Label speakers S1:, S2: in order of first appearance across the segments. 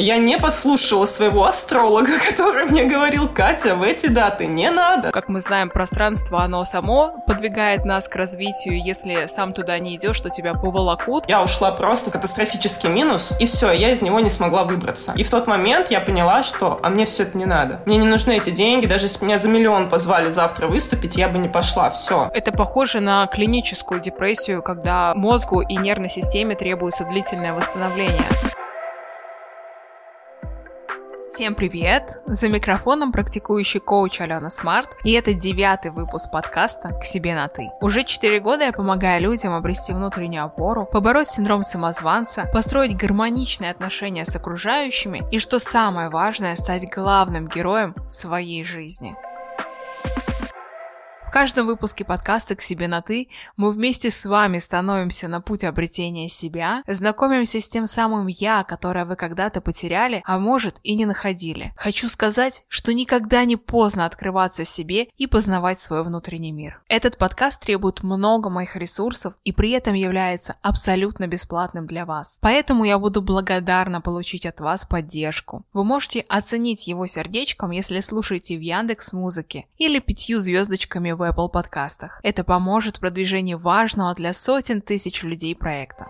S1: Я не послушала своего астролога, который мне говорил, Катя, в эти даты не надо.
S2: Как мы знаем, пространство, оно само подвигает нас к развитию. Если сам туда не идешь, то тебя поволокут.
S1: Я ушла просто в катастрофический минус, и все, я из него не смогла выбраться. И в тот момент я поняла, что а мне все это не надо. Мне не нужны эти деньги, даже если меня за миллион позвали завтра выступить, я бы не пошла, все.
S2: Это похоже на клиническую депрессию, когда мозгу и нервной системе требуется длительное восстановление. Всем привет! За микрофоном практикующий коуч Алена Смарт, и это девятый выпуск подкаста «К себе на ты». Уже четыре года я помогаю людям обрести внутреннюю опору, побороть синдром самозванца, построить гармоничные отношения с окружающими и, что самое важное, стать главным героем своей жизни. В каждом выпуске подкаста «К себе на ты» мы вместе с вами становимся на путь обретения себя, знакомимся с тем самым «я», которое вы когда-то потеряли, а может и не находили. Хочу сказать, что никогда не поздно открываться себе и познавать свой внутренний мир. Этот подкаст требует много моих ресурсов и при этом является абсолютно бесплатным для вас. Поэтому я буду благодарна получить от вас поддержку. Вы можете оценить его сердечком, если слушаете в Яндекс Музыке или пятью звездочками в Apple подкастах. Это поможет продвижению важного для сотен тысяч людей проекта.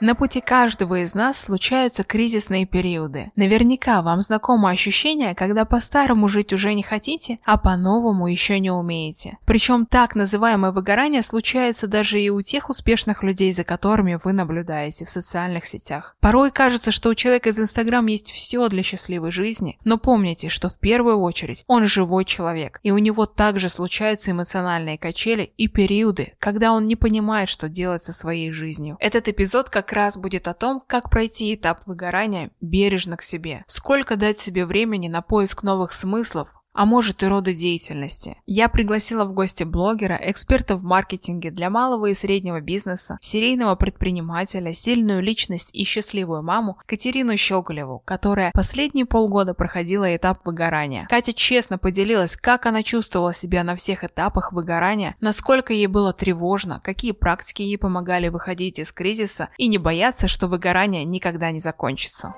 S2: На пути каждого из нас случаются кризисные периоды. Наверняка вам знакомо ощущение, когда по-старому жить уже не хотите, а по-новому еще не умеете. Причем так называемое выгорание случается даже и у тех успешных людей, за которыми вы наблюдаете в социальных сетях. Порой кажется, что у человека из Инстаграм есть все для счастливой жизни, но помните, что в первую очередь он живой человек, и у него также случаются эмоциональные качели и периоды, когда он не понимает, что делать со своей жизнью. Этот эпизод как как раз будет о том, как пройти этап выгорания бережно к себе. Сколько дать себе времени на поиск новых смыслов, а может и рода деятельности. Я пригласила в гости блогера, эксперта в маркетинге для малого и среднего бизнеса, серийного предпринимателя, сильную личность и счастливую маму Катерину Щеголеву, которая последние полгода проходила этап выгорания. Катя честно поделилась, как она чувствовала себя на всех этапах выгорания, насколько ей было тревожно, какие практики ей помогали выходить из кризиса и не бояться, что выгорание никогда не закончится.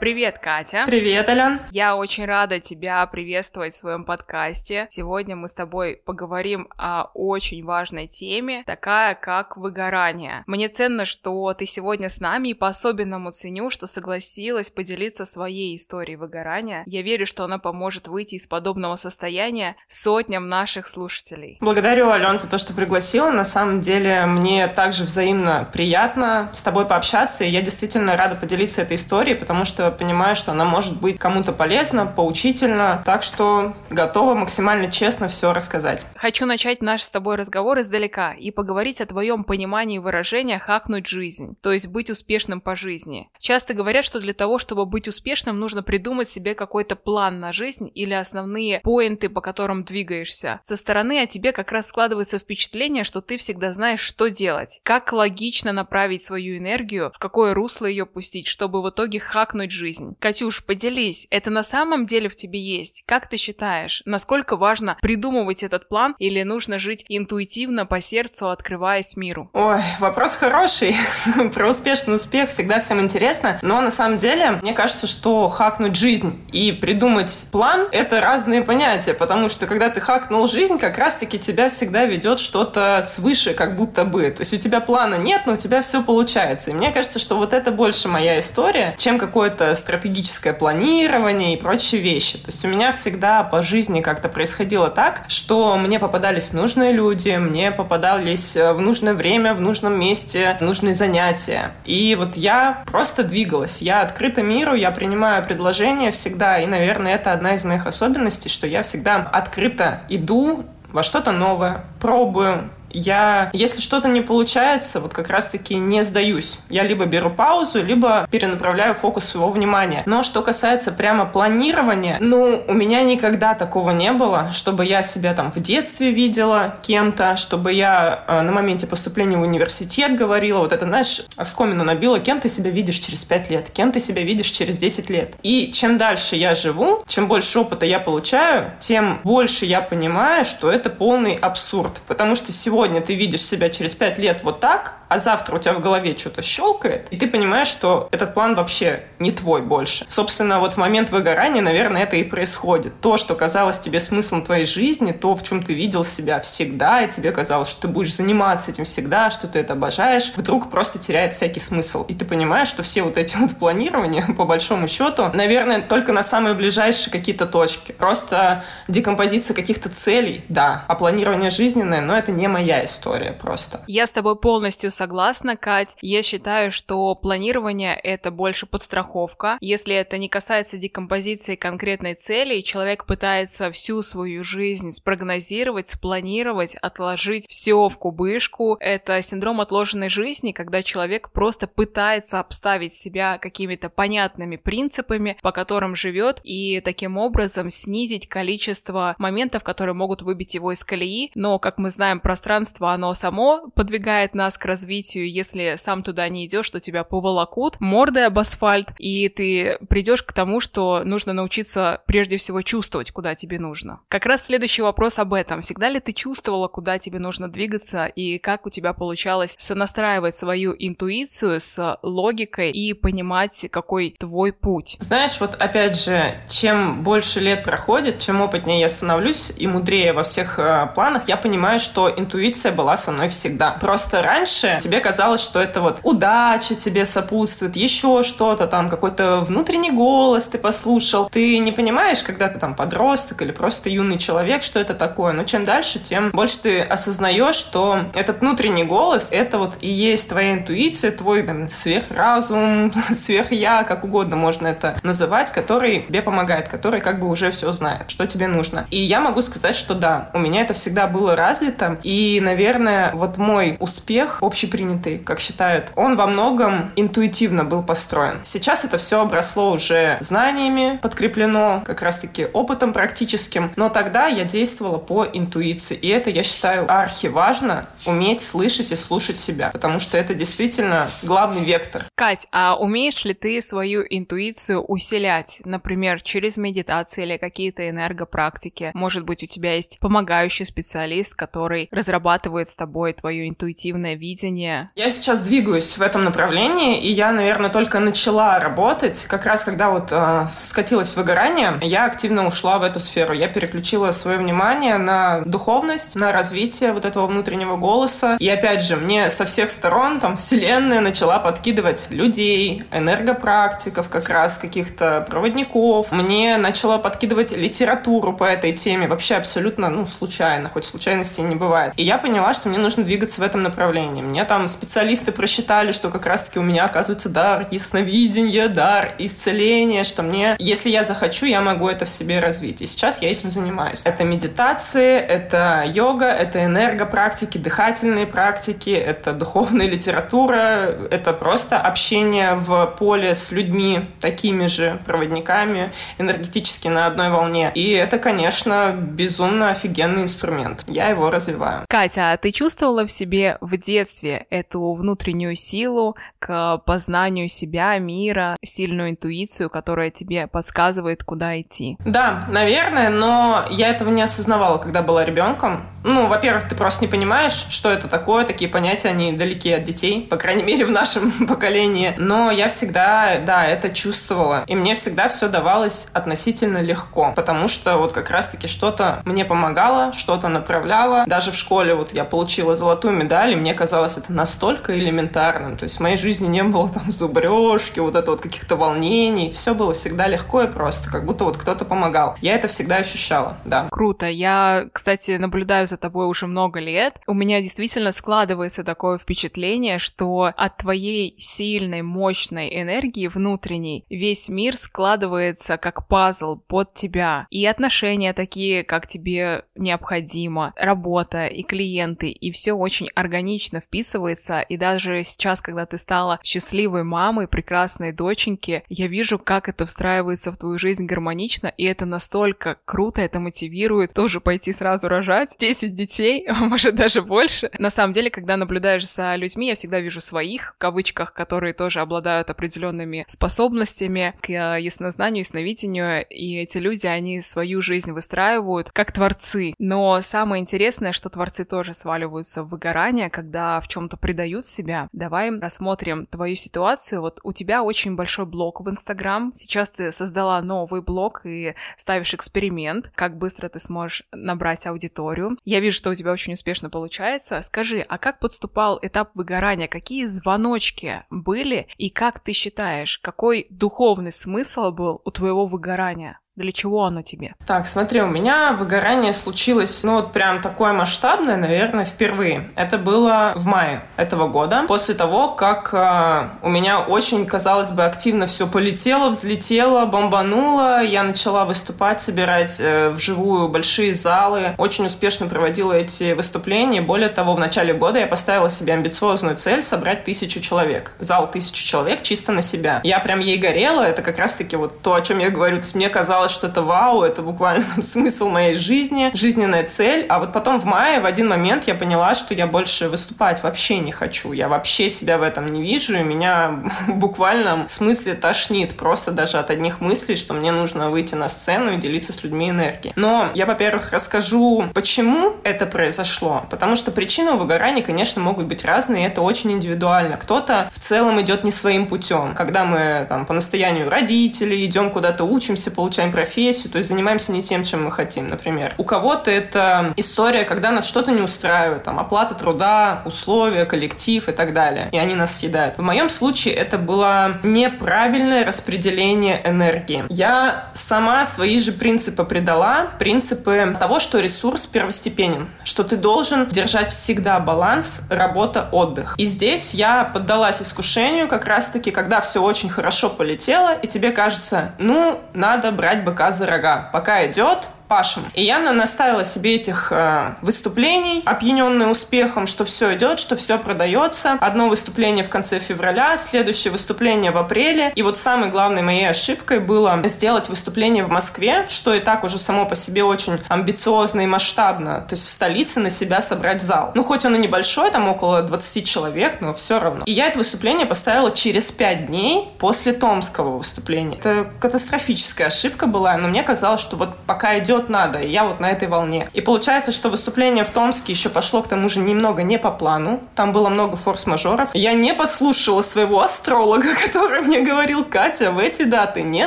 S2: Привет, Катя.
S1: Привет, Ален.
S2: Я очень рада тебя приветствовать в своем подкасте. Сегодня мы с тобой поговорим о очень важной теме, такая как выгорание. Мне ценно, что ты сегодня с нами и по-особенному ценю, что согласилась поделиться своей историей выгорания. Я верю, что она поможет выйти из подобного состояния сотням наших слушателей.
S1: Благодарю, Ален, за то, что пригласила. На самом деле, мне также взаимно приятно с тобой пообщаться, и я действительно рада поделиться этой историей, потому что понимаю, что она может быть кому-то полезна, поучительна. Так что готова максимально честно все рассказать.
S2: Хочу начать наш с тобой разговор издалека и поговорить о твоем понимании выражения «хакнуть жизнь», то есть быть успешным по жизни. Часто говорят, что для того, чтобы быть успешным, нужно придумать себе какой-то план на жизнь или основные поинты, по которым двигаешься. Со стороны о тебе как раз складывается впечатление, что ты всегда знаешь, что делать, как логично направить свою энергию, в какое русло ее пустить, чтобы в итоге хакнуть жизнь. Катюш, поделись, это на самом деле в тебе есть? Как ты считаешь, насколько важно придумывать этот план или нужно жить интуитивно по сердцу, открываясь миру?
S1: Ой, вопрос хороший. Про успешный успех всегда всем интересно. Но на самом деле, мне кажется, что хакнуть жизнь и придумать план — это разные понятия, потому что когда ты хакнул жизнь, как раз-таки тебя всегда ведет что-то свыше, как будто бы. То есть у тебя плана нет, но у тебя все получается. И мне кажется, что вот это больше моя история, чем какое-то стратегическое планирование и прочие вещи. То есть у меня всегда по жизни как-то происходило так, что мне попадались нужные люди, мне попадались э, в нужное время, в нужном месте, нужные занятия. И вот я просто двигалась. Я открыта миру, я принимаю предложения всегда. И, наверное, это одна из моих особенностей, что я всегда открыто иду во что-то новое, пробую, я, если что-то не получается, вот как раз-таки не сдаюсь. Я либо беру паузу, либо перенаправляю фокус своего внимания. Но что касается прямо планирования, ну, у меня никогда такого не было, чтобы я себя там в детстве видела кем-то, чтобы я э, на моменте поступления в университет говорила, вот это, знаешь, оскомину набила, кем ты себя видишь через 5 лет, кем ты себя видишь через 10 лет. И чем дальше я живу, чем больше опыта я получаю, тем больше я понимаю, что это полный абсурд. Потому что сегодня сегодня ты видишь себя через пять лет вот так, а завтра у тебя в голове что-то щелкает, и ты понимаешь, что этот план вообще не твой больше. Собственно, вот в момент выгорания, наверное, это и происходит. То, что казалось тебе смыслом твоей жизни, то, в чем ты видел себя всегда, и тебе казалось, что ты будешь заниматься этим всегда, что ты это обожаешь, вдруг просто теряет всякий смысл. И ты понимаешь, что все вот эти вот планирования, по большому счету, наверное, только на самые ближайшие какие-то точки. Просто декомпозиция каких-то целей, да, а планирование жизненное, но это не моя история просто.
S2: Я с тобой полностью согласна, Кать. Я считаю, что планирование — это больше подстраховка. Если это не касается декомпозиции конкретной цели, и человек пытается всю свою жизнь спрогнозировать, спланировать, отложить все в кубышку, это синдром отложенной жизни, когда человек просто пытается обставить себя какими-то понятными принципами, по которым живет, и таким образом снизить количество моментов, которые могут выбить его из колеи. Но, как мы знаем, пространство, оно само подвигает нас к развитию. Если сам туда не идешь, то тебя поволокут мордой об асфальт, и ты придешь к тому, что нужно научиться прежде всего чувствовать, куда тебе нужно. Как раз следующий вопрос об этом. Всегда ли ты чувствовала, куда тебе нужно двигаться, и как у тебя получалось сонастраивать свою интуицию с логикой и понимать, какой твой путь?
S1: Знаешь, вот опять же, чем больше лет проходит, чем опытнее я становлюсь и мудрее во всех э, планах, я понимаю, что интуиция была со мной всегда. Просто раньше тебе казалось, что это вот удача тебе сопутствует, еще что-то там, какой-то внутренний голос ты послушал. Ты не понимаешь, когда ты там подросток или просто юный человек, что это такое. Но чем дальше, тем больше ты осознаешь, что этот внутренний голос, это вот и есть твоя интуиция, твой там, сверхразум, сверхя, как угодно можно это называть, который тебе помогает, который как бы уже все знает, что тебе нужно. И я могу сказать, что да, у меня это всегда было развито, и, наверное, вот мой успех общепринятый, как считают, он во многом интуитивно был построен. Сейчас это все обросло уже знаниями, подкреплено как раз-таки опытом практическим, но тогда я действовала по интуиции, и это, я считаю, архиважно уметь слышать и слушать себя, потому что это действительно главный вектор.
S2: Кать, а умеешь ли ты свою интуицию усилять, например, через медитации или какие-то энергопрактики? Может быть, у тебя есть помогающий специалист, который разрабатывает с тобой твое интуитивное видение?
S1: Я сейчас двигаюсь в этом направлении, и я, наверное, только начала работать. Как раз когда вот э, скатилось выгорание, я активно ушла в эту сферу. Я переключила свое внимание на духовность, на развитие вот этого внутреннего голоса. И опять же, мне со всех сторон там вселенная начала подкидывать людей, энергопрактиков как раз, каких-то проводников. Мне начала подкидывать литературу по этой теме, вообще абсолютно, ну, случайно, хоть случайностей не бывает. И я поняла, что мне нужно двигаться в этом направлении. Мне там специалисты просчитали, что как раз-таки у меня, оказывается, дар ясновидения, дар исцеления, что мне, если я захочу, я могу это в себе развить. И сейчас я этим занимаюсь. Это медитации, это йога, это энергопрактики, дыхательные практики, это духовная литература, это просто общение в поле с людьми, такими же проводниками, энергетически на одной волне. И это, конечно, безумно офигенный инструмент. Я его развиваю.
S2: Катя, а ты чувствовала в себе в детстве эту внутреннюю силу к познанию себя, мира, сильную интуицию, которая тебе подсказывает, куда идти?
S1: Да, наверное, но я этого не осознавала, когда была ребенком. Ну, во-первых, ты просто не понимаешь, что это такое, такие понятия, они далеки от детей, по крайней мере, в нашем поколении. Но я всегда, да, это чувствовала. И мне всегда все давалось относительно легко, потому что вот как раз-таки что-то мне помогало, что-то направляло. Даже в школе вот я получила золотую медаль, и мне казалось это настолько элементарным. То есть в моей жизни не было там зубрежки, вот это вот каких-то волнений. Все было всегда легко и просто, как будто вот кто-то помогал. Я это всегда ощущала, да.
S2: Круто. Я, кстати, наблюдаю за тобой уже много лет. У меня действительно складывается такое впечатление, что от твоей сильной, мощной энергии внутренней весь мир складывается как пазл под тебя. И отношения такие, как тебе необходимо, работа и клиенты, и все очень органично вписывается. И даже сейчас, когда ты стала счастливой мамой, прекрасной доченьки, я вижу, как это встраивается в твою жизнь гармонично, и это настолько круто, это мотивирует тоже пойти сразу рожать. Здесь 10 детей, может даже больше. На самом деле, когда наблюдаешь за людьми, я всегда вижу своих, в кавычках, которые тоже обладают определенными способностями к э, яснознанию, ясновидению, и эти люди, они свою жизнь выстраивают как творцы. Но самое интересное, что творцы тоже сваливаются в выгорание, когда в чем-то предают себя. Давай рассмотрим твою ситуацию. Вот у тебя очень большой блог в Инстаграм. Сейчас ты создала новый блог и ставишь эксперимент, как быстро ты сможешь набрать аудиторию. Я вижу, что у тебя очень успешно получается. Скажи, а как подступал этап выгорания? Какие звоночки были? И как ты считаешь, какой духовный смысл был у твоего выгорания? Для чего оно тебе?
S1: Так, смотри, у меня выгорание случилось, ну вот прям такое масштабное, наверное, впервые. Это было в мае этого года, после того, как э, у меня очень, казалось бы, активно все полетело, взлетело, бомбануло. Я начала выступать, собирать э, вживую большие залы. Очень успешно проводила эти выступления. Более того, в начале года я поставила себе амбициозную цель собрать тысячу человек. Зал тысячу человек чисто на себя. Я прям ей горела. Это как раз-таки вот то, о чем я говорю. То есть мне казалось, казалось, что это вау, это буквально смысл моей жизни, жизненная цель. А вот потом в мае в один момент я поняла, что я больше выступать вообще не хочу. Я вообще себя в этом не вижу, и меня в буквальном смысле тошнит просто даже от одних мыслей, что мне нужно выйти на сцену и делиться с людьми энергией. Но я, во-первых, расскажу, почему это произошло. Потому что причины выгорания, конечно, могут быть разные, это очень индивидуально. Кто-то в целом идет не своим путем. Когда мы там по настоянию родителей идем куда-то учимся, получаем профессию, то есть занимаемся не тем, чем мы хотим, например. У кого-то это история, когда нас что-то не устраивает, там, оплата труда, условия, коллектив и так далее, и они нас съедают. В моем случае это было неправильное распределение энергии. Я сама свои же принципы придала, принципы того, что ресурс первостепенен, что ты должен держать всегда баланс работа-отдых. И здесь я поддалась искушению как раз-таки, когда все очень хорошо полетело, и тебе кажется, ну, надо брать быка за рога. Пока идет, пашем. И я наставила себе этих э, выступлений, опьяненная успехом, что все идет, что все продается. Одно выступление в конце февраля, следующее выступление в апреле. И вот самой главной моей ошибкой было сделать выступление в Москве, что и так уже само по себе очень амбициозно и масштабно. То есть в столице на себя собрать зал. Ну, хоть он и небольшой, там около 20 человек, но все равно. И я это выступление поставила через 5 дней после томского выступления. Это катастрофическая ошибка была, но мне казалось, что вот пока идет идет надо, я вот на этой волне. И получается, что выступление в Томске еще пошло к тому же немного не по плану, там было много форс-мажоров. Я не послушала своего астролога, который мне говорил, Катя, в эти даты не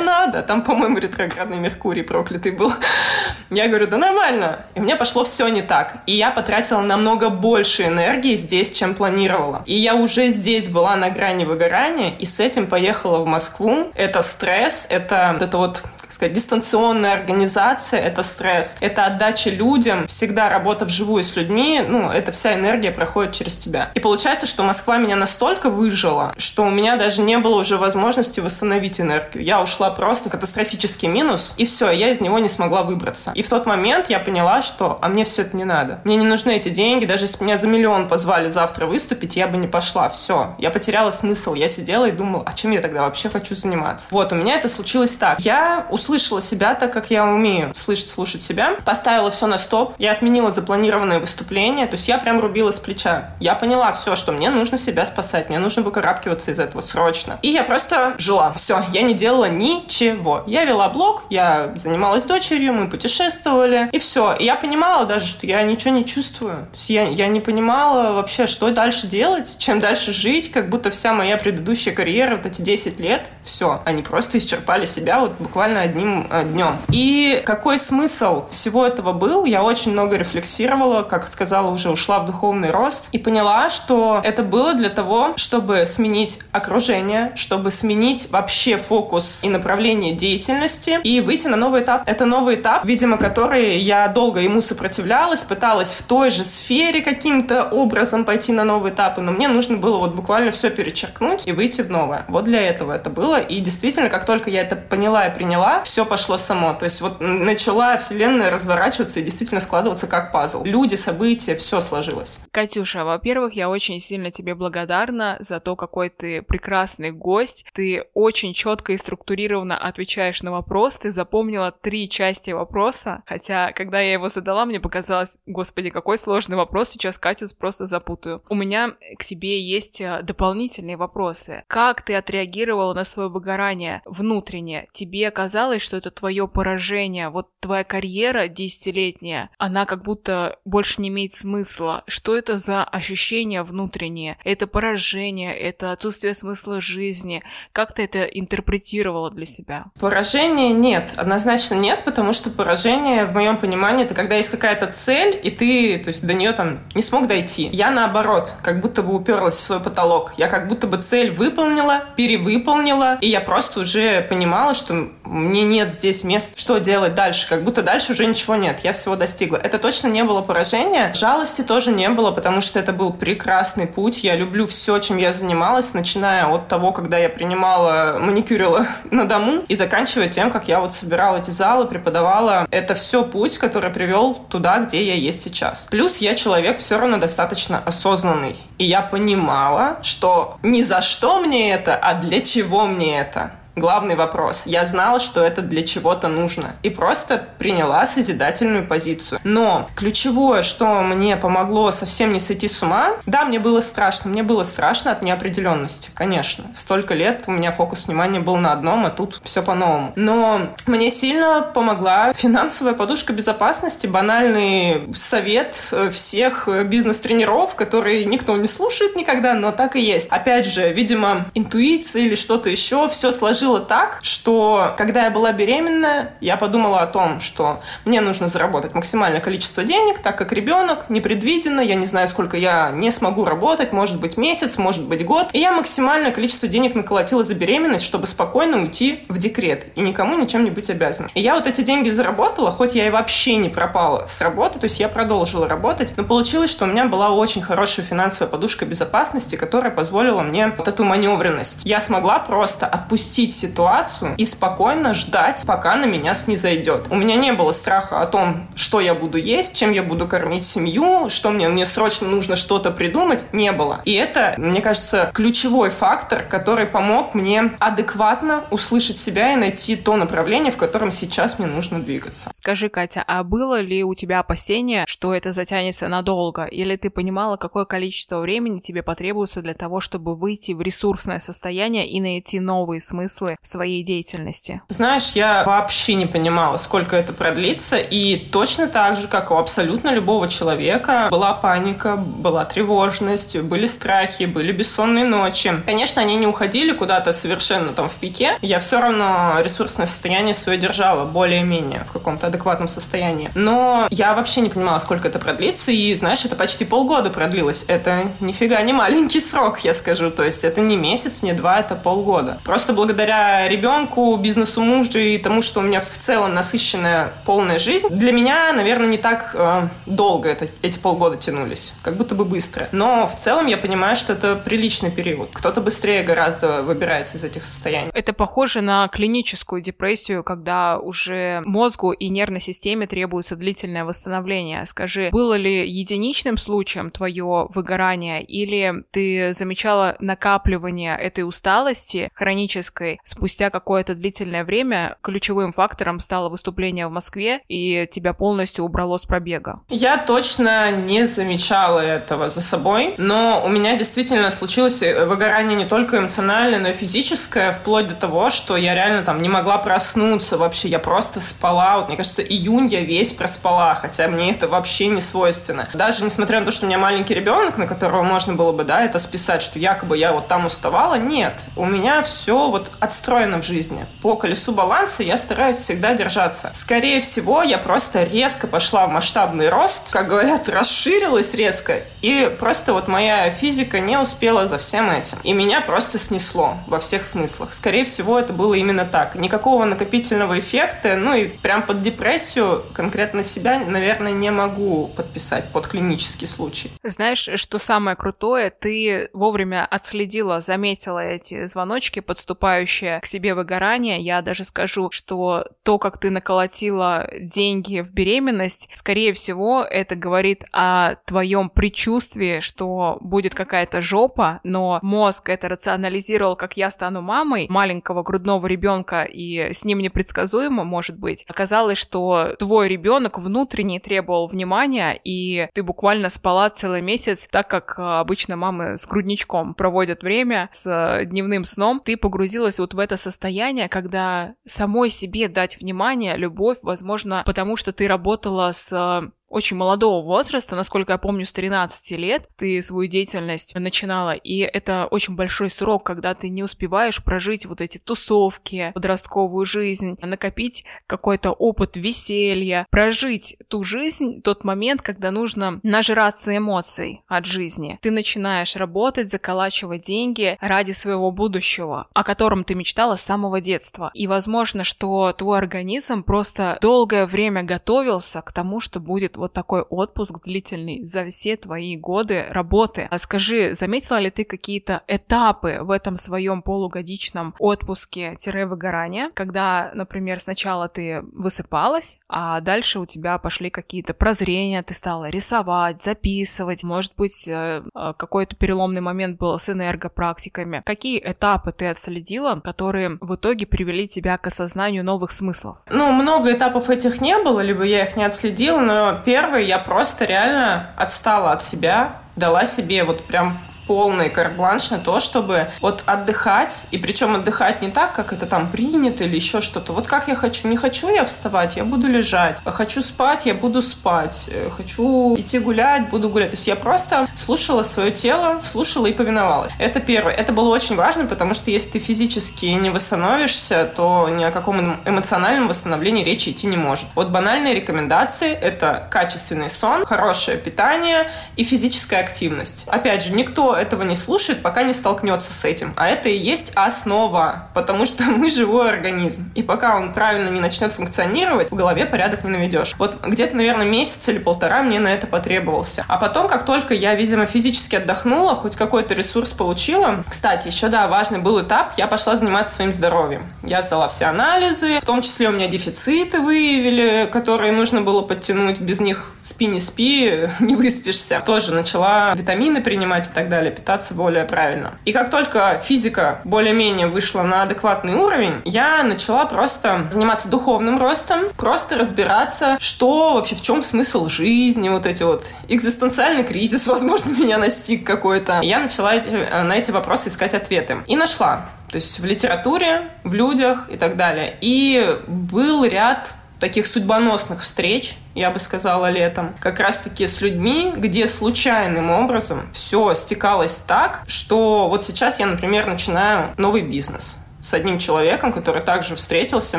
S1: надо, там, по-моему, ретроградный Меркурий проклятый был. Я говорю, да нормально. И у меня пошло все не так. И я потратила намного больше энергии здесь, чем планировала. И я уже здесь была на грани выгорания, и с этим поехала в Москву. Это стресс, это вот это вот как сказать, дистанционная организация — это стресс. Это отдача людям, всегда работа вживую с людьми, ну, эта вся энергия проходит через тебя. И получается, что Москва меня настолько выжила, что у меня даже не было уже возможности восстановить энергию. Я ушла просто в катастрофический минус, и все, я из него не смогла выбраться. И в тот момент я поняла, что а мне все это не надо. Мне не нужны эти деньги, даже если меня за миллион позвали завтра выступить, я бы не пошла. Все, я потеряла смысл. Я сидела и думала, а чем я тогда вообще хочу заниматься? Вот, у меня это случилось так. Я услышала себя так, как я умею слышать, слушать себя. Поставила все на стоп. Я отменила запланированное выступление. То есть я прям рубила с плеча. Я поняла все, что мне нужно себя спасать. Мне нужно выкарабкиваться из этого срочно. И я просто жила. Все, я не делала ничего. Я вела блог, я занималась дочерью, мы путешествовали. И все. И я понимала даже, что я ничего не чувствую. То есть я, я не понимала вообще, что дальше делать, чем дальше жить. Как будто вся моя предыдущая карьера, вот эти 10 лет, все. Они просто исчерпали себя вот буквально одним э, днем. И какой смысл всего этого был? Я очень много рефлексировала, как сказала, уже ушла в духовный рост и поняла, что это было для того, чтобы сменить окружение, чтобы сменить вообще фокус и направление деятельности и выйти на новый этап. Это новый этап, видимо, который я долго ему сопротивлялась, пыталась в той же сфере каким-то образом пойти на новый этап, но мне нужно было вот буквально все перечеркнуть и выйти в новое. Вот для этого это было. И действительно, как только я это поняла и приняла, все пошло само. То есть вот начала вселенная разворачиваться и действительно складываться как пазл. Люди, события, все сложилось.
S2: Катюша, во-первых, я очень сильно тебе благодарна за то, какой ты прекрасный гость. Ты очень четко и структурированно отвечаешь на вопрос. Ты запомнила три части вопроса, хотя, когда я его задала, мне показалось, господи, какой сложный вопрос, сейчас Катю просто запутаю. У меня к тебе есть э, дополнительные вопросы. Как ты отреагировала на свое выгорание внутренне? Тебе казалось, что это твое поражение, вот твоя карьера десятилетняя, она как будто больше не имеет смысла. Что это за ощущение внутреннее? Это поражение, это отсутствие смысла жизни. Как ты это интерпретировала для себя?
S1: Поражение нет, однозначно нет, потому что поражение, в моем понимании, это когда есть какая-то цель, и ты, то есть до нее там не смог дойти. Я наоборот, как будто бы уперлась в свой потолок. Я как будто бы цель выполнила, перевыполнила, и я просто уже понимала, что мне нет здесь мест, что делать дальше. Как будто дальше уже ничего нет. Я всего достигла. Это точно не было поражение. Жалости тоже не было, потому что это был прекрасный путь. Я люблю все, чем я занималась, начиная от того, когда я принимала, маникюрила на дому, и заканчивая тем, как я вот собирала эти залы, преподавала. Это все путь, который привел туда, где я есть сейчас. Плюс я человек все равно достаточно осознанный. И я понимала, что не за что мне это, а для чего мне это главный вопрос. Я знала, что это для чего-то нужно. И просто приняла созидательную позицию. Но ключевое, что мне помогло совсем не сойти с ума, да, мне было страшно. Мне было страшно от неопределенности, конечно. Столько лет у меня фокус внимания был на одном, а тут все по-новому. Но мне сильно помогла финансовая подушка безопасности, банальный совет всех бизнес-тренеров, которые никто не слушает никогда, но так и есть. Опять же, видимо, интуиция или что-то еще, все сложилось сложило так, что когда я была беременна, я подумала о том, что мне нужно заработать максимальное количество денег, так как ребенок непредвиденно, я не знаю, сколько я не смогу работать, может быть месяц, может быть год. И я максимальное количество денег наколотила за беременность, чтобы спокойно уйти в декрет и никому ничем не быть обязана. И я вот эти деньги заработала, хоть я и вообще не пропала с работы, то есть я продолжила работать, но получилось, что у меня была очень хорошая финансовая подушка безопасности, которая позволила мне вот эту маневренность. Я смогла просто отпустить отпустить ситуацию и спокойно ждать, пока на меня снизойдет. У меня не было страха о том, что я буду есть, чем я буду кормить семью, что мне, мне срочно нужно что-то придумать, не было. И это, мне кажется, ключевой фактор, который помог мне адекватно услышать себя и найти то направление, в котором сейчас мне нужно двигаться.
S2: Скажи, Катя, а было ли у тебя опасение, что это затянется надолго? Или ты понимала, какое количество времени тебе потребуется для того, чтобы выйти в ресурсное состояние и найти новые смыслы смыслы в своей деятельности?
S1: Знаешь, я вообще не понимала, сколько это продлится, и точно так же, как у абсолютно любого человека, была паника, была тревожность, были страхи, были бессонные ночи. Конечно, они не уходили куда-то совершенно там в пике, я все равно ресурсное состояние свое держала более-менее в каком-то адекватном состоянии. Но я вообще не понимала, сколько это продлится, и, знаешь, это почти полгода продлилось. Это нифига не маленький срок, я скажу. То есть это не месяц, не два, это полгода. Просто благодаря благодаря ребенку, бизнесу мужа и тому, что у меня в целом насыщенная полная жизнь, для меня, наверное, не так э, долго это, эти полгода тянулись, как будто бы быстро. Но в целом я понимаю, что это приличный период. Кто-то быстрее гораздо выбирается из этих состояний.
S2: Это похоже на клиническую депрессию, когда уже мозгу и нервной системе требуется длительное восстановление. Скажи, было ли единичным случаем твое выгорание или ты замечала накапливание этой усталости хронической спустя какое-то длительное время ключевым фактором стало выступление в Москве, и тебя полностью убрало с пробега?
S1: Я точно не замечала этого за собой, но у меня действительно случилось выгорание не только эмоциональное, но и физическое, вплоть до того, что я реально там не могла проснуться вообще, я просто спала. Вот, мне кажется, июнь я весь проспала, хотя мне это вообще не свойственно. Даже несмотря на то, что у меня маленький ребенок, на которого можно было бы, да, это списать, что якобы я вот там уставала, нет. У меня все вот отстроена в жизни. По колесу баланса я стараюсь всегда держаться. Скорее всего, я просто резко пошла в масштабный рост, как говорят, расширилась резко, и просто вот моя физика не успела за всем этим. И меня просто снесло во всех смыслах. Скорее всего, это было именно так. Никакого накопительного эффекта, ну и прям под депрессию конкретно себя, наверное, не могу подписать под клинический случай.
S2: Знаешь, что самое крутое? Ты вовремя отследила, заметила эти звоночки подступающие присущее к себе выгорание. Я даже скажу, что то, как ты наколотила деньги в беременность, скорее всего, это говорит о твоем предчувствии, что будет какая-то жопа, но мозг это рационализировал, как я стану мамой маленького грудного ребенка, и с ним непредсказуемо, может быть. Оказалось, что твой ребенок внутренне требовал внимания, и ты буквально спала целый месяц, так как а, обычно мамы с грудничком проводят время с а, дневным сном, ты погрузилась вот в это состояние, когда самой себе дать внимание, любовь, возможно, потому что ты работала с а, очень молодого возраста, насколько я помню, с 13 лет ты свою деятельность начинала, и это очень большой срок, когда ты не успеваешь прожить вот эти тусовки, подростковую жизнь, накопить какой-то опыт веселья, прожить ту жизнь, тот момент, когда нужно нажраться эмоций от жизни. Ты начинаешь работать, заколачивать деньги ради своего будущего, о котором ты мечтала с самого детства. И возможно, что твой организм просто долгое время готовился к тому, что будет вот такой отпуск длительный за все твои годы работы. А скажи, заметила ли ты какие-то этапы в этом своем полугодичном отпуске-выгорания, когда, например, сначала ты высыпалась, а дальше у тебя пошли какие-то прозрения, ты стала рисовать, записывать, может быть, э, э, какой-то переломный момент был с энергопрактиками. Какие этапы ты отследила, которые в итоге привели тебя к осознанию новых смыслов?
S1: Ну, много этапов этих не было, либо я их не отследила, но первый я просто реально отстала от себя, дала себе вот прям полный карбланш на то, чтобы вот отдыхать, и причем отдыхать не так, как это там принято или еще что-то. Вот как я хочу. Не хочу я вставать, я буду лежать. Хочу спать, я буду спать. Хочу идти гулять, буду гулять. То есть я просто слушала свое тело, слушала и повиновалась. Это первое. Это было очень важно, потому что если ты физически не восстановишься, то ни о каком эмоциональном восстановлении речи идти не может. Вот банальные рекомендации – это качественный сон, хорошее питание и физическая активность. Опять же, никто этого не слушает, пока не столкнется с этим. А это и есть основа, потому что мы живой организм. И пока он правильно не начнет функционировать, в голове порядок не наведешь. Вот где-то, наверное, месяц или полтора мне на это потребовался. А потом, как только я, видимо, физически отдохнула, хоть какой-то ресурс получила. Кстати, еще, да, важный был этап, я пошла заниматься своим здоровьем. Я сдала все анализы, в том числе у меня дефициты выявили, которые нужно было подтянуть. Без них спи не спи, не выспишься. Тоже начала витамины принимать и так далее далее, питаться более правильно. И как только физика более-менее вышла на адекватный уровень, я начала просто заниматься духовным ростом, просто разбираться, что вообще, в чем смысл жизни, вот эти вот экзистенциальный кризис, возможно, меня настиг какой-то. Я начала э, на эти вопросы искать ответы. И нашла. То есть в литературе, в людях и так далее. И был ряд таких судьбоносных встреч, я бы сказала, летом, как раз-таки с людьми, где случайным образом все стекалось так, что вот сейчас я, например, начинаю новый бизнес с одним человеком, который также встретился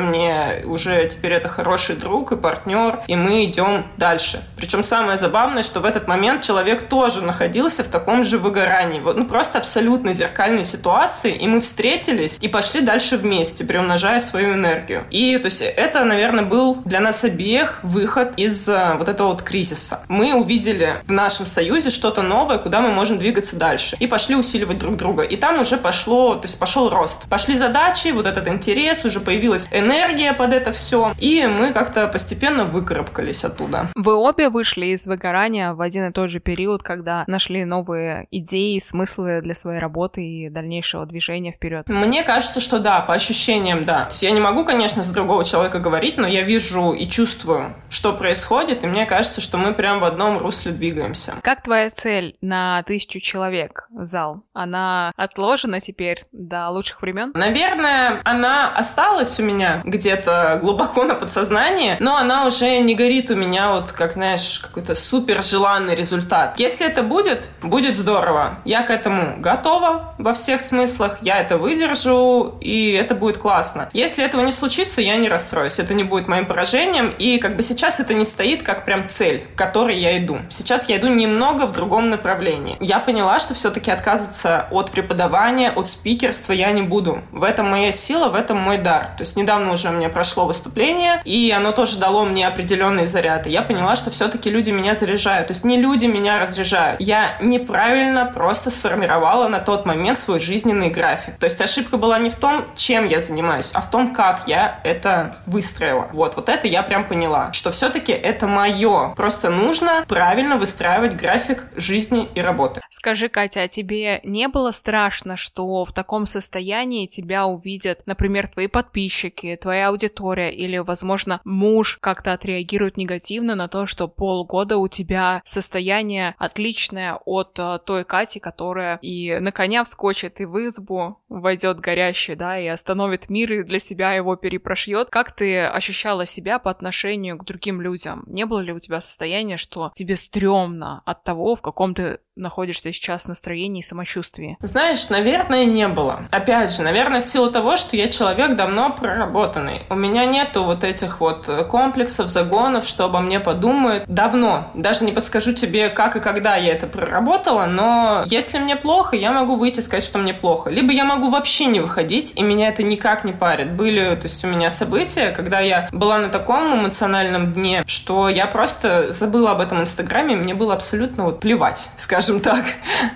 S1: мне, уже теперь это хороший друг и партнер, и мы идем дальше. Причем самое забавное, что в этот момент человек тоже находился в таком же выгорании. Вот, ну, просто абсолютно зеркальной ситуации, и мы встретились и пошли дальше вместе, приумножая свою энергию. И, то есть, это, наверное, был для нас обеих выход из uh, вот этого вот кризиса. Мы увидели в нашем союзе что-то новое, куда мы можем двигаться дальше. И пошли усиливать друг друга. И там уже пошло, то есть пошел рост. Пошли за задачи, вот этот интерес, уже появилась энергия под это все, и мы как-то постепенно выкарабкались оттуда.
S2: Вы обе вышли из выгорания в один и тот же период, когда нашли новые идеи, смыслы для своей работы и дальнейшего движения вперед?
S1: Мне кажется, что да, по ощущениям, да. То есть я не могу, конечно, за другого человека говорить, но я вижу и чувствую, что происходит, и мне кажется, что мы прям в одном русле двигаемся.
S2: Как твоя цель на тысячу человек зал? Она отложена теперь до лучших времен?
S1: Наверное, наверное, она осталась у меня где-то глубоко на подсознании, но она уже не горит у меня вот, как знаешь, какой-то супер желанный результат. Если это будет, будет здорово. Я к этому готова во всех смыслах, я это выдержу, и это будет классно. Если этого не случится, я не расстроюсь, это не будет моим поражением, и как бы сейчас это не стоит как прям цель, к которой я иду. Сейчас я иду немного в другом направлении. Я поняла, что все-таки отказываться от преподавания, от спикерства я не буду. В этом моя сила, в этом мой дар. То есть недавно уже у меня прошло выступление, и оно тоже дало мне определенный заряд. И я поняла, что все-таки люди меня заряжают. То есть не люди меня разряжают. Я неправильно просто сформировала на тот момент свой жизненный график. То есть ошибка была не в том, чем я занимаюсь, а в том, как я это выстроила. Вот, вот это я прям поняла, что все-таки это мое. Просто нужно правильно выстраивать график жизни и работы.
S2: Скажи, Катя, а тебе не было страшно, что в таком состоянии тебя увидят, например, твои подписчики, твоя аудитория или, возможно, муж как-то отреагирует негативно на то, что полгода у тебя состояние отличное от uh, той Кати, которая и на коня вскочит, и в избу войдет горящий, да, и остановит мир, и для себя его перепрошьет. Как ты ощущала себя по отношению к другим людям? Не было ли у тебя состояния, что тебе стрёмно от того, в каком ты находишься сейчас настроении и самочувствии?
S1: Знаешь, наверное, не было. Опять же, наверное, в силу того, что я человек давно проработанный. У меня нету вот этих вот комплексов, загонов, что обо мне подумают. Давно. Даже не подскажу тебе, как и когда я это проработала, но если мне плохо, я могу выйти и сказать, что мне плохо. Либо я могу вообще не выходить, и меня это никак не парит. Были, то есть у меня события, когда я была на таком эмоциональном дне, что я просто забыла об этом инстаграме, мне было абсолютно вот плевать, скажем так.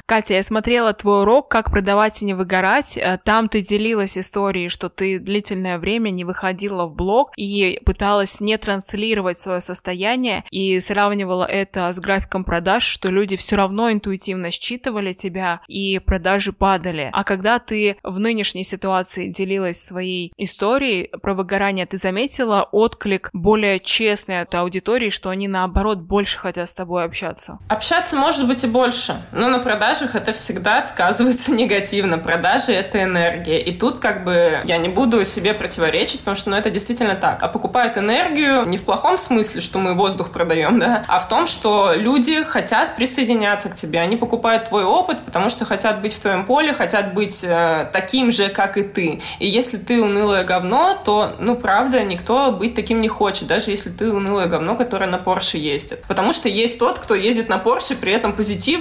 S2: Катя, я смотрела твой урок «Как продавать и не выгорать». Э, там ты делилась историей, что ты длительное время не выходила в блог и пыталась не транслировать свое состояние и сравнивала это с графиком продаж, что люди все равно интуитивно считывали тебя и продажи падали. А когда ты в нынешней ситуации делилась своей историей про выгорание, ты заметила отклик более честной от аудитории, что они наоборот больше хотят с тобой общаться?
S1: Общаться может быть и больше, но на продаже продажах это всегда сказывается негативно. Продажи — это энергия. И тут как бы я не буду себе противоречить, потому что ну, это действительно так. А покупают энергию не в плохом смысле, что мы воздух продаем, да, а в том, что люди хотят присоединяться к тебе. Они покупают твой опыт, потому что хотят быть в твоем поле, хотят быть э, таким же, как и ты. И если ты унылое говно, то, ну, правда, никто быть таким не хочет, даже если ты унылое говно, которое на Порше ездит. Потому что есть тот, кто ездит на Порше, при этом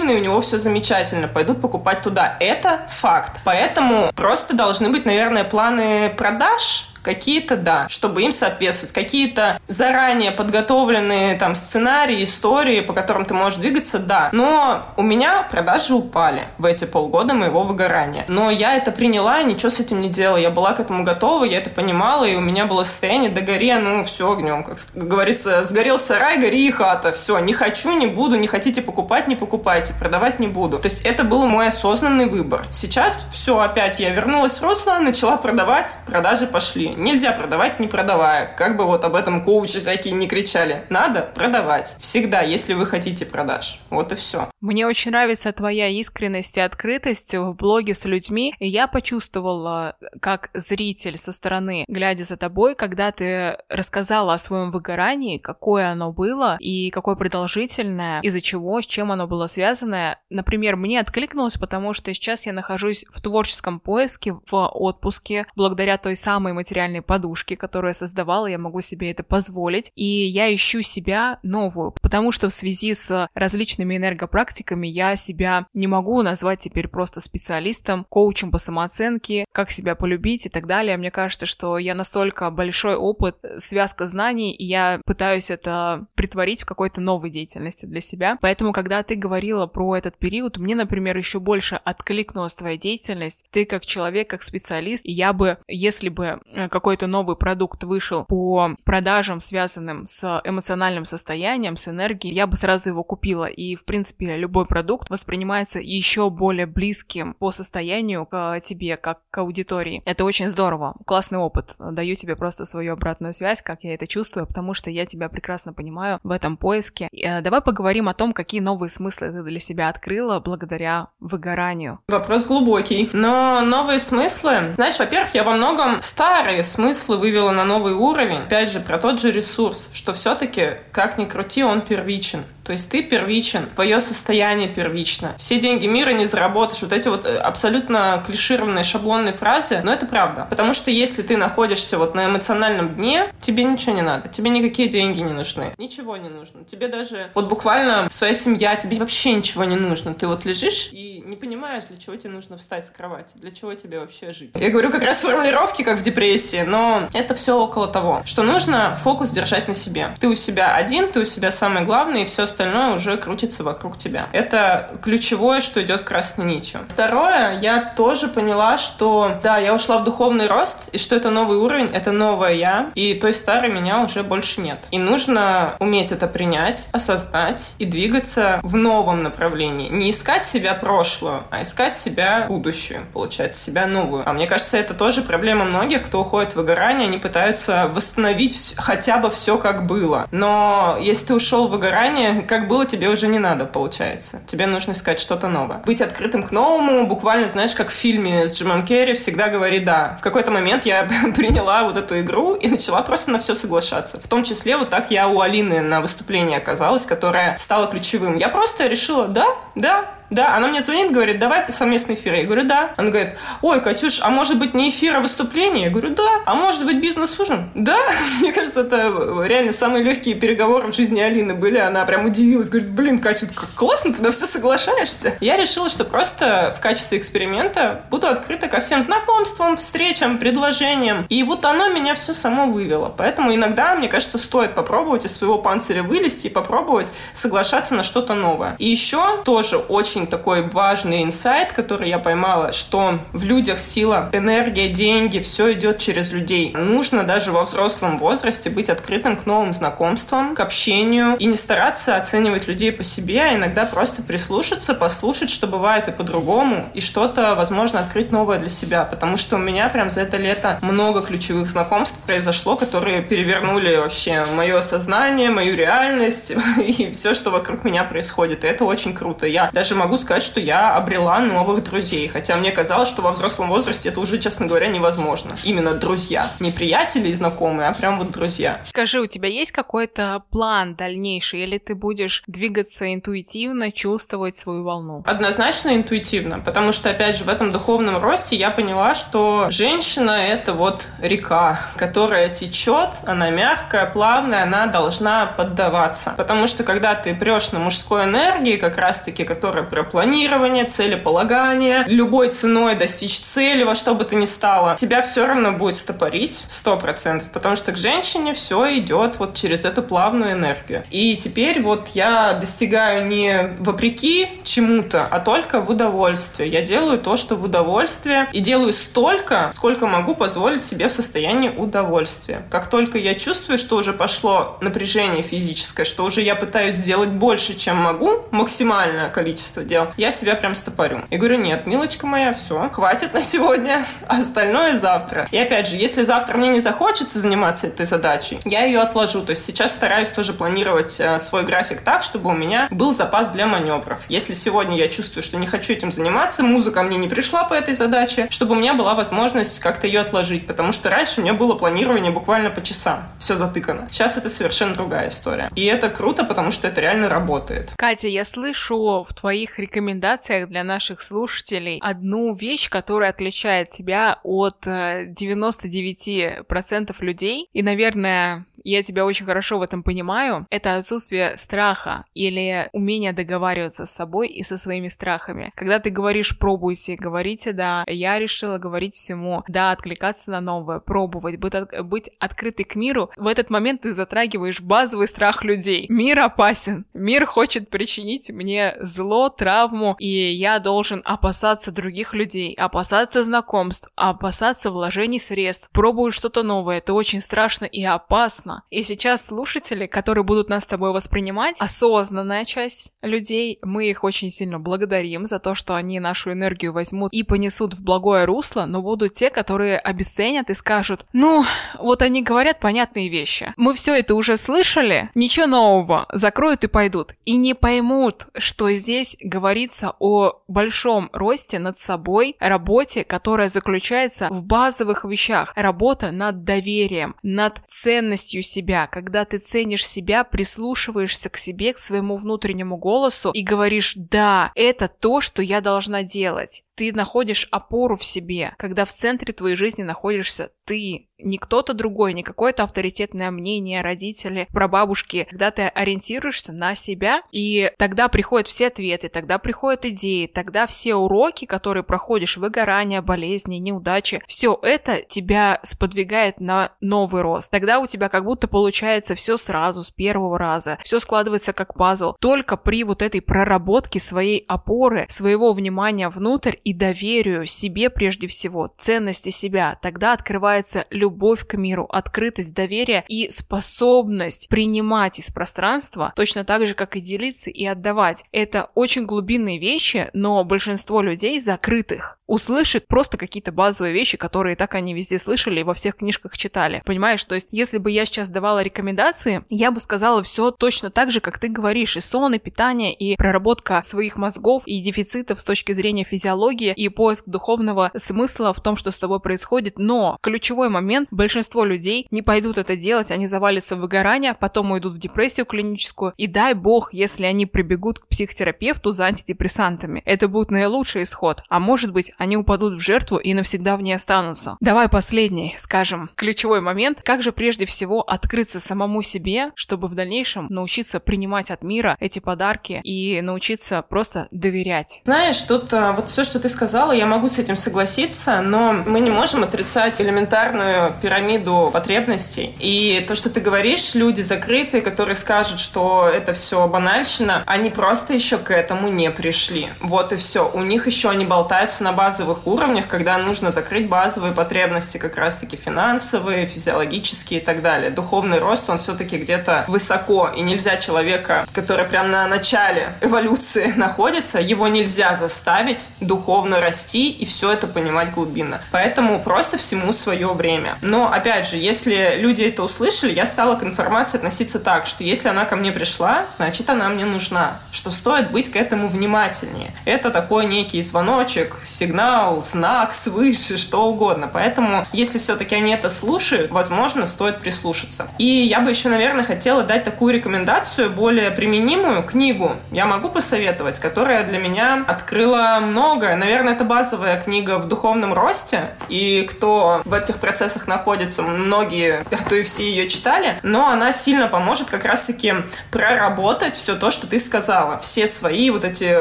S1: позитивный, у него все замечательно пойдут покупать туда. Это факт. Поэтому просто должны быть, наверное, планы продаж, Какие-то, да, чтобы им соответствовать. Какие-то заранее подготовленные там сценарии, истории, по которым ты можешь двигаться, да. Но у меня продажи упали в эти полгода моего выгорания. Но я это приняла ничего с этим не делала. Я была к этому готова, я это понимала, и у меня было состояние, да гори, ну все огнем, как говорится, сгорел сарай, гори и хата, все, не хочу, не буду, не хотите покупать, не покупайте, продавать не буду. То есть это был мой осознанный выбор. Сейчас все, опять я вернулась в русло, начала продавать, продажи пошли. Нельзя продавать, не продавая. Как бы вот об этом коучи всякие не кричали. Надо продавать. Всегда, если вы хотите продаж. Вот и все.
S2: Мне очень нравится твоя искренность и открытость в блоге с людьми. И я почувствовала, как зритель со стороны, глядя за тобой, когда ты рассказала о своем выгорании, какое оно было и какое продолжительное, из-за чего, с чем оно было связано. Например, мне откликнулось, потому что сейчас я нахожусь в творческом поиске, в отпуске, благодаря той самой материальной материальной подушки, которую я создавала, я могу себе это позволить. И я ищу себя новую, потому что в связи с различными энергопрактиками я себя не могу назвать теперь просто специалистом, коучем по самооценке, как себя полюбить и так далее. Мне кажется, что я настолько большой опыт, связка знаний, и я пытаюсь это притворить в какой-то новой деятельности для себя. Поэтому, когда ты говорила про этот период, мне, например, еще больше откликнулась твоя деятельность. Ты как человек, как специалист, и я бы, если бы э, какой-то новый продукт вышел по продажам, связанным с эмоциональным состоянием, с энергией, я бы сразу его купила. И, в принципе, любой продукт воспринимается еще более близким по состоянию к тебе, как к аудитории. Это очень здорово. Классный опыт. Даю тебе просто свою обратную связь, как я это чувствую, потому что я тебя прекрасно понимаю в этом поиске. Э, давай поговорим о том, какие новые смыслы ты для себя открыла благодаря выгоранию.
S1: Вопрос глубокий. Но новые смыслы... Знаешь, во-первых, я во многом старый старые смыслы вывела на новый уровень. Опять же, про тот же ресурс, что все-таки, как ни крути, он первичен. То есть ты первичен, твое состояние первично. Все деньги мира не заработаешь. Вот эти вот э, абсолютно клишированные шаблонные фразы, но это правда. Потому что если ты находишься вот на эмоциональном дне, тебе ничего не надо, тебе никакие деньги не нужны, ничего не нужно. Тебе даже вот буквально своя семья, тебе вообще ничего не нужно. Ты вот лежишь и не понимаешь, для чего тебе нужно встать с кровати, для чего тебе вообще жить. Я говорю как раз формулировки, как в депрессии, но это все около того, что нужно фокус держать на себе. Ты у себя один, ты у себя самый главный, и все остальное уже крутится вокруг тебя. Это ключевое, что идет красной нитью. Второе, я тоже поняла, что да, я ушла в духовный рост, и что это новый уровень, это новое я, и той старой меня уже больше нет. И нужно уметь это принять, осознать и двигаться в новом направлении. Не искать себя прошлую, а искать себя будущую, получается, себя новую. А мне кажется, это тоже проблема многих, кто уходит в выгорание, они пытаются восстановить хотя бы все как было. Но если ты ушел в выгорание, как было, тебе уже не надо, получается. Тебе нужно искать что-то новое. Быть открытым к новому, буквально, знаешь, как в фильме с Джимом Керри, всегда говори «да». В какой-то момент я приняла вот эту игру и начала просто на все соглашаться. В том числе вот так я у Алины на выступлении оказалась, которая стала ключевым. Я просто решила «да, да, да, она мне звонит, говорит, давай совместный эфир. Я говорю, да. Она говорит, ой, Катюш, а может быть не эфир, а выступление? Я говорю, да. А может быть бизнес-ужин? Да. Мне кажется, это реально самые легкие переговоры в жизни Алины были. Она прям удивилась, говорит, блин, Катя, как классно, ты на все соглашаешься. Я решила, что просто в качестве эксперимента буду открыта ко всем знакомствам, встречам, предложениям. И вот оно меня все само вывело. Поэтому иногда, мне кажется, стоит попробовать из своего панциря вылезти и попробовать соглашаться на что-то новое. И еще тоже очень очень такой важный инсайт, который я поймала, что в людях сила, энергия, деньги, все идет через людей. Нужно даже во взрослом возрасте быть открытым к новым знакомствам, к общению и не стараться оценивать людей по себе, а иногда просто прислушаться, послушать, что бывает и по-другому, и что-то, возможно, открыть новое для себя. Потому что у меня прям за это лето много ключевых знакомств произошло, которые перевернули вообще мое сознание, мою реальность и все, что вокруг меня происходит. И это очень круто. Я даже могу могу сказать, что я обрела новых друзей. Хотя мне казалось, что во взрослом возрасте это уже, честно говоря, невозможно. Именно друзья. Не приятели и знакомые, а прям вот друзья.
S2: Скажи, у тебя есть какой-то план дальнейший? Или ты будешь двигаться интуитивно, чувствовать свою волну?
S1: Однозначно интуитивно. Потому что, опять же, в этом духовном росте я поняла, что женщина — это вот река, которая течет, она мягкая, плавная, она должна поддаваться. Потому что, когда ты прешь на мужской энергии, как раз-таки, которая про планирование, целеполагание, любой ценой достичь цели, во что бы то ни стало, тебя все равно будет стопорить, сто процентов, потому что к женщине все идет вот через эту плавную энергию. И теперь вот я достигаю не вопреки чему-то, а только в удовольствие. Я делаю то, что в удовольствие, и делаю столько, сколько могу позволить себе в состоянии удовольствия. Как только я чувствую, что уже пошло напряжение физическое, что уже я пытаюсь сделать больше, чем могу, максимальное количество дел, я себя прям стопорю. И говорю, нет, милочка моя, все, хватит на сегодня, остальное завтра. И опять же, если завтра мне не захочется заниматься этой задачей, я ее отложу. То есть сейчас стараюсь тоже планировать э, свой график так, чтобы у меня был запас для маневров. Если сегодня я чувствую, что не хочу этим заниматься, музыка мне не пришла по этой задаче, чтобы у меня была возможность как-то ее отложить, потому что раньше у меня было планирование буквально по часам. Все затыкано. Сейчас это совершенно другая история. И это круто, потому что это реально работает.
S2: Катя, я слышу в твоих рекомендациях для наших слушателей одну вещь, которая отличает тебя от 99% э, людей. И, наверное, я тебя очень хорошо в этом понимаю, это отсутствие страха или умение договариваться с собой и со своими страхами. Когда ты говоришь «пробуйте», говорите «да», я решила говорить всему, да, откликаться на новое, пробовать, быть, от, быть открытой к миру, в этот момент ты затрагиваешь базовый страх людей. Мир опасен, мир хочет причинить мне зло, травму, и я должен опасаться других людей, опасаться знакомств, опасаться вложений средств, пробую что-то новое, это очень страшно и опасно, и сейчас слушатели, которые будут нас с тобой воспринимать, осознанная часть людей, мы их очень сильно благодарим за то, что они нашу энергию возьмут и понесут в благое русло, но будут те, которые обесценят и скажут, ну, вот они говорят понятные вещи. Мы все это уже слышали, ничего нового, закроют и пойдут. И не поймут, что здесь говорится о большом росте над собой, работе, которая заключается в базовых вещах. Работа над доверием, над ценностью себя, когда ты ценишь себя, прислушиваешься к себе, к своему внутреннему голосу и говоришь, да, это то, что я должна делать. Ты находишь опору в себе, когда в центре твоей жизни находишься ты, не кто-то другой, не какое-то авторитетное мнение, родители, прабабушки, когда ты ориентируешься на себя, и тогда приходят все ответы, тогда приходят идеи, тогда все уроки, которые проходишь, выгорание, болезни, неудачи, все это тебя сподвигает на новый рост. Тогда у тебя как будто получается все сразу, с первого раза, все складывается как пазл. Только при вот этой проработке своей опоры, своего внимания внутрь и доверию себе прежде всего, ценности себя, тогда открывается любовь к миру, открытость, доверие и способность принимать из пространства точно так же, как и делиться и отдавать. Это очень глубинные вещи, но большинство людей закрытых услышит просто какие-то базовые вещи, которые так они везде слышали и во всех книжках читали. Понимаешь, то есть если бы я сейчас давала рекомендации, я бы сказала все точно так же, как ты говоришь, и сон, и питание, и проработка своих мозгов, и дефицитов с точки зрения физиологии, и поиск духовного смысла в том, что с тобой происходит. Но ключевой момент, большинство людей не пойдут это делать, они завалятся в выгорание, потом уйдут в депрессию клиническую, и дай бог, если они прибегут к психотерапевту за антидепрессантами. Это будет наилучший исход. А может быть, они упадут в жертву и навсегда в ней останутся. Давай последний, скажем, ключевой момент. Как же прежде всего открыться самому себе, чтобы в дальнейшем научиться принимать от мира эти подарки и научиться просто доверять?
S1: Знаешь, тут а, вот все, что ты сказала, я могу с этим согласиться, но мы не можем отрицать элементарную пирамиду потребностей. И то, что ты говоришь, люди закрытые, которые скажут, что это все банальщина, они просто еще к этому не пришли. Вот и все. У них еще они болтаются на базе базовых уровнях, когда нужно закрыть базовые потребности, как раз-таки финансовые, физиологические и так далее. Духовный рост, он все-таки где-то высоко, и нельзя человека, который прям на начале эволюции находится, его нельзя заставить духовно расти и все это понимать глубинно. Поэтому просто всему свое время. Но, опять же, если люди это услышали, я стала к информации относиться так, что если она ко мне пришла, значит, она мне нужна, что стоит быть к этому внимательнее. Это такой некий звоночек, сигнал сигнал, знак свыше, что угодно. Поэтому, если все-таки они это слушают, возможно, стоит прислушаться. И я бы еще, наверное, хотела дать такую рекомендацию, более применимую книгу. Я могу посоветовать, которая для меня открыла многое. Наверное, это базовая книга в духовном росте. И кто в этих процессах находится, многие, а то и все ее читали. Но она сильно поможет как раз-таки проработать все то, что ты сказала. Все свои вот эти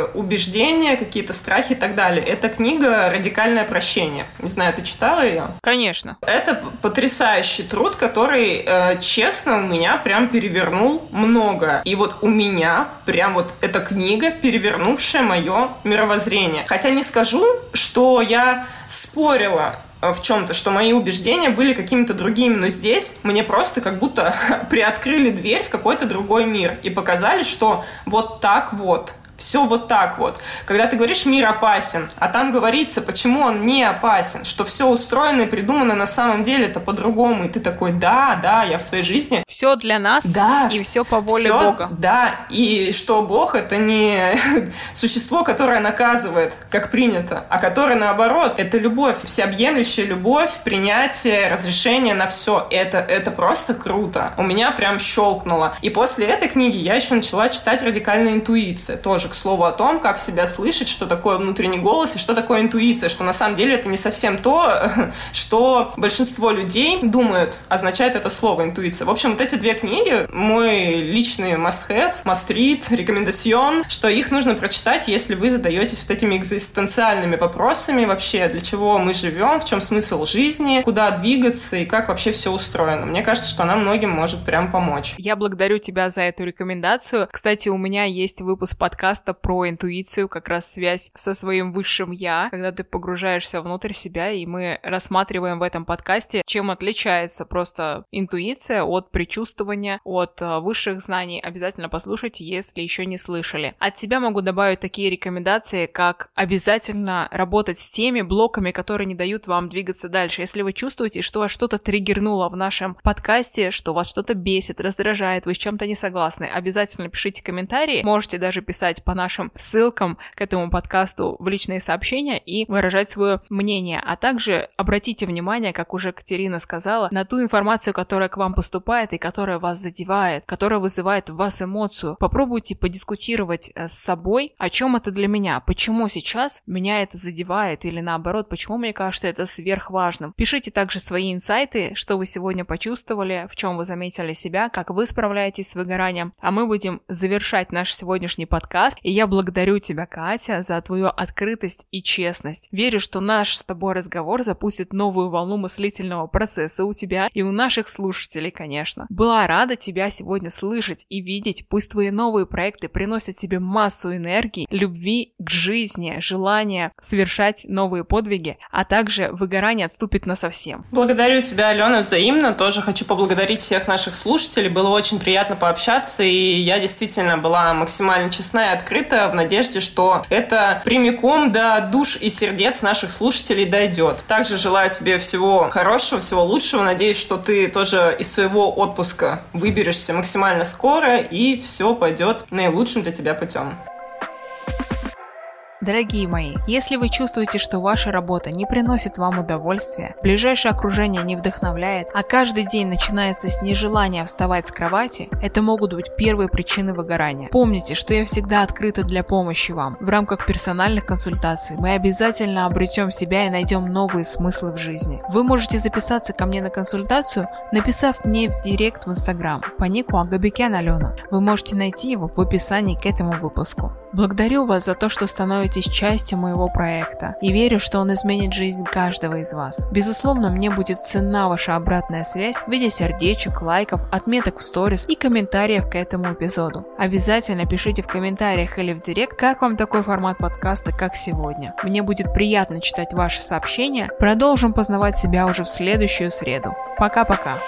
S1: убеждения, какие-то страхи и так далее. Эта книга книга «Радикальное прощение». Не знаю, ты читала ее?
S2: Конечно.
S1: Это потрясающий труд, который, э, честно, у меня прям перевернул много. И вот у меня прям вот эта книга, перевернувшая мое мировоззрение. Хотя не скажу, что я спорила э, в чем-то, что мои убеждения были какими-то другими, но здесь мне просто как будто приоткрыли дверь в какой-то другой мир и показали, что вот так вот все вот так вот. Когда ты говоришь «мир опасен», а там говорится, почему он не опасен, что все устроено и придумано на самом деле это по-другому, и ты такой «да, да, я в своей жизни».
S2: Все для нас да, и все по воле все, Бога.
S1: Да, и что Бог — это не существо, которое наказывает, как принято, а которое, наоборот, это любовь, всеобъемлющая любовь, принятие, разрешение на все. Это, это просто круто. У меня прям щелкнуло. И после этой книги я еще начала читать «Радикальная интуиция», тоже тоже к слову о том, как себя слышать, что такое внутренний голос и что такое интуиция, что на самом деле это не совсем то, что большинство людей думают, означает это слово интуиция. В общем, вот эти две книги, мой личный must-have, must-read, рекомендацион, что их нужно прочитать, если вы задаетесь вот этими экзистенциальными вопросами вообще, для чего мы живем, в чем смысл жизни, куда двигаться и как вообще все устроено. Мне кажется, что она многим может прям помочь.
S2: Я благодарю тебя за эту рекомендацию. Кстати, у меня есть выпуск подкаста подкаста про интуицию, как раз связь со своим высшим я, когда ты погружаешься внутрь себя, и мы рассматриваем в этом подкасте, чем отличается просто интуиция от предчувствования, от э, высших знаний. Обязательно послушайте, если еще не слышали. От себя могу добавить такие рекомендации, как обязательно работать с теми блоками, которые не дают вам двигаться дальше. Если вы чувствуете, что вас что-то триггернуло в нашем подкасте, что вас что-то бесит, раздражает, вы с чем-то не согласны, обязательно пишите комментарии. Можете даже писать по нашим ссылкам к этому подкасту в личные сообщения и выражать свое мнение. А также обратите внимание, как уже Катерина сказала, на ту информацию, которая к вам поступает и которая вас задевает, которая вызывает в вас эмоцию. Попробуйте подискутировать э, с собой, о чем это для меня, почему сейчас меня это задевает или наоборот, почему мне кажется это сверхважным. Пишите также свои инсайты, что вы сегодня почувствовали, в чем вы заметили себя, как вы справляетесь с выгоранием. А мы будем завершать наш сегодняшний подкаст. И я благодарю тебя, Катя, за твою открытость и честность. Верю, что наш с тобой разговор запустит новую волну мыслительного процесса у тебя и у наших слушателей, конечно. Была рада тебя сегодня слышать и видеть. Пусть твои новые проекты приносят тебе массу энергии, любви к жизни, желания совершать новые подвиги, а также выгорание отступит на совсем.
S1: Благодарю тебя, Алена, взаимно. Тоже хочу поблагодарить всех наших слушателей. Было очень приятно пообщаться, и я действительно была максимально честна и открыта в надежде, что это прямиком до душ и сердец наших слушателей дойдет. Также желаю тебе всего хорошего, всего лучшего. Надеюсь, что ты тоже из своего отпуска выберешься максимально скоро, и все пойдет наилучшим для тебя путем.
S2: Дорогие мои, если вы чувствуете, что ваша работа не приносит вам удовольствия, ближайшее окружение не вдохновляет, а каждый день начинается с нежелания вставать с кровати, это могут быть первые причины выгорания. Помните, что я всегда открыта для помощи вам. В рамках персональных консультаций мы обязательно обретем себя и найдем новые смыслы в жизни. Вы можете записаться ко мне на консультацию, написав мне в директ в Инстаграм по нику Агабекян Алена. Вы можете найти его в описании к этому выпуску. Благодарю вас за то, что становитесь частью моего проекта и верю, что он изменит жизнь каждого из вас. Безусловно, мне будет ценна ваша обратная связь в виде сердечек, лайков, отметок в сторис и комментариев к этому эпизоду. Обязательно пишите в комментариях или в директ, как вам такой формат подкаста, как сегодня. Мне будет приятно читать ваши сообщения. Продолжим познавать себя уже в следующую среду. Пока-пока.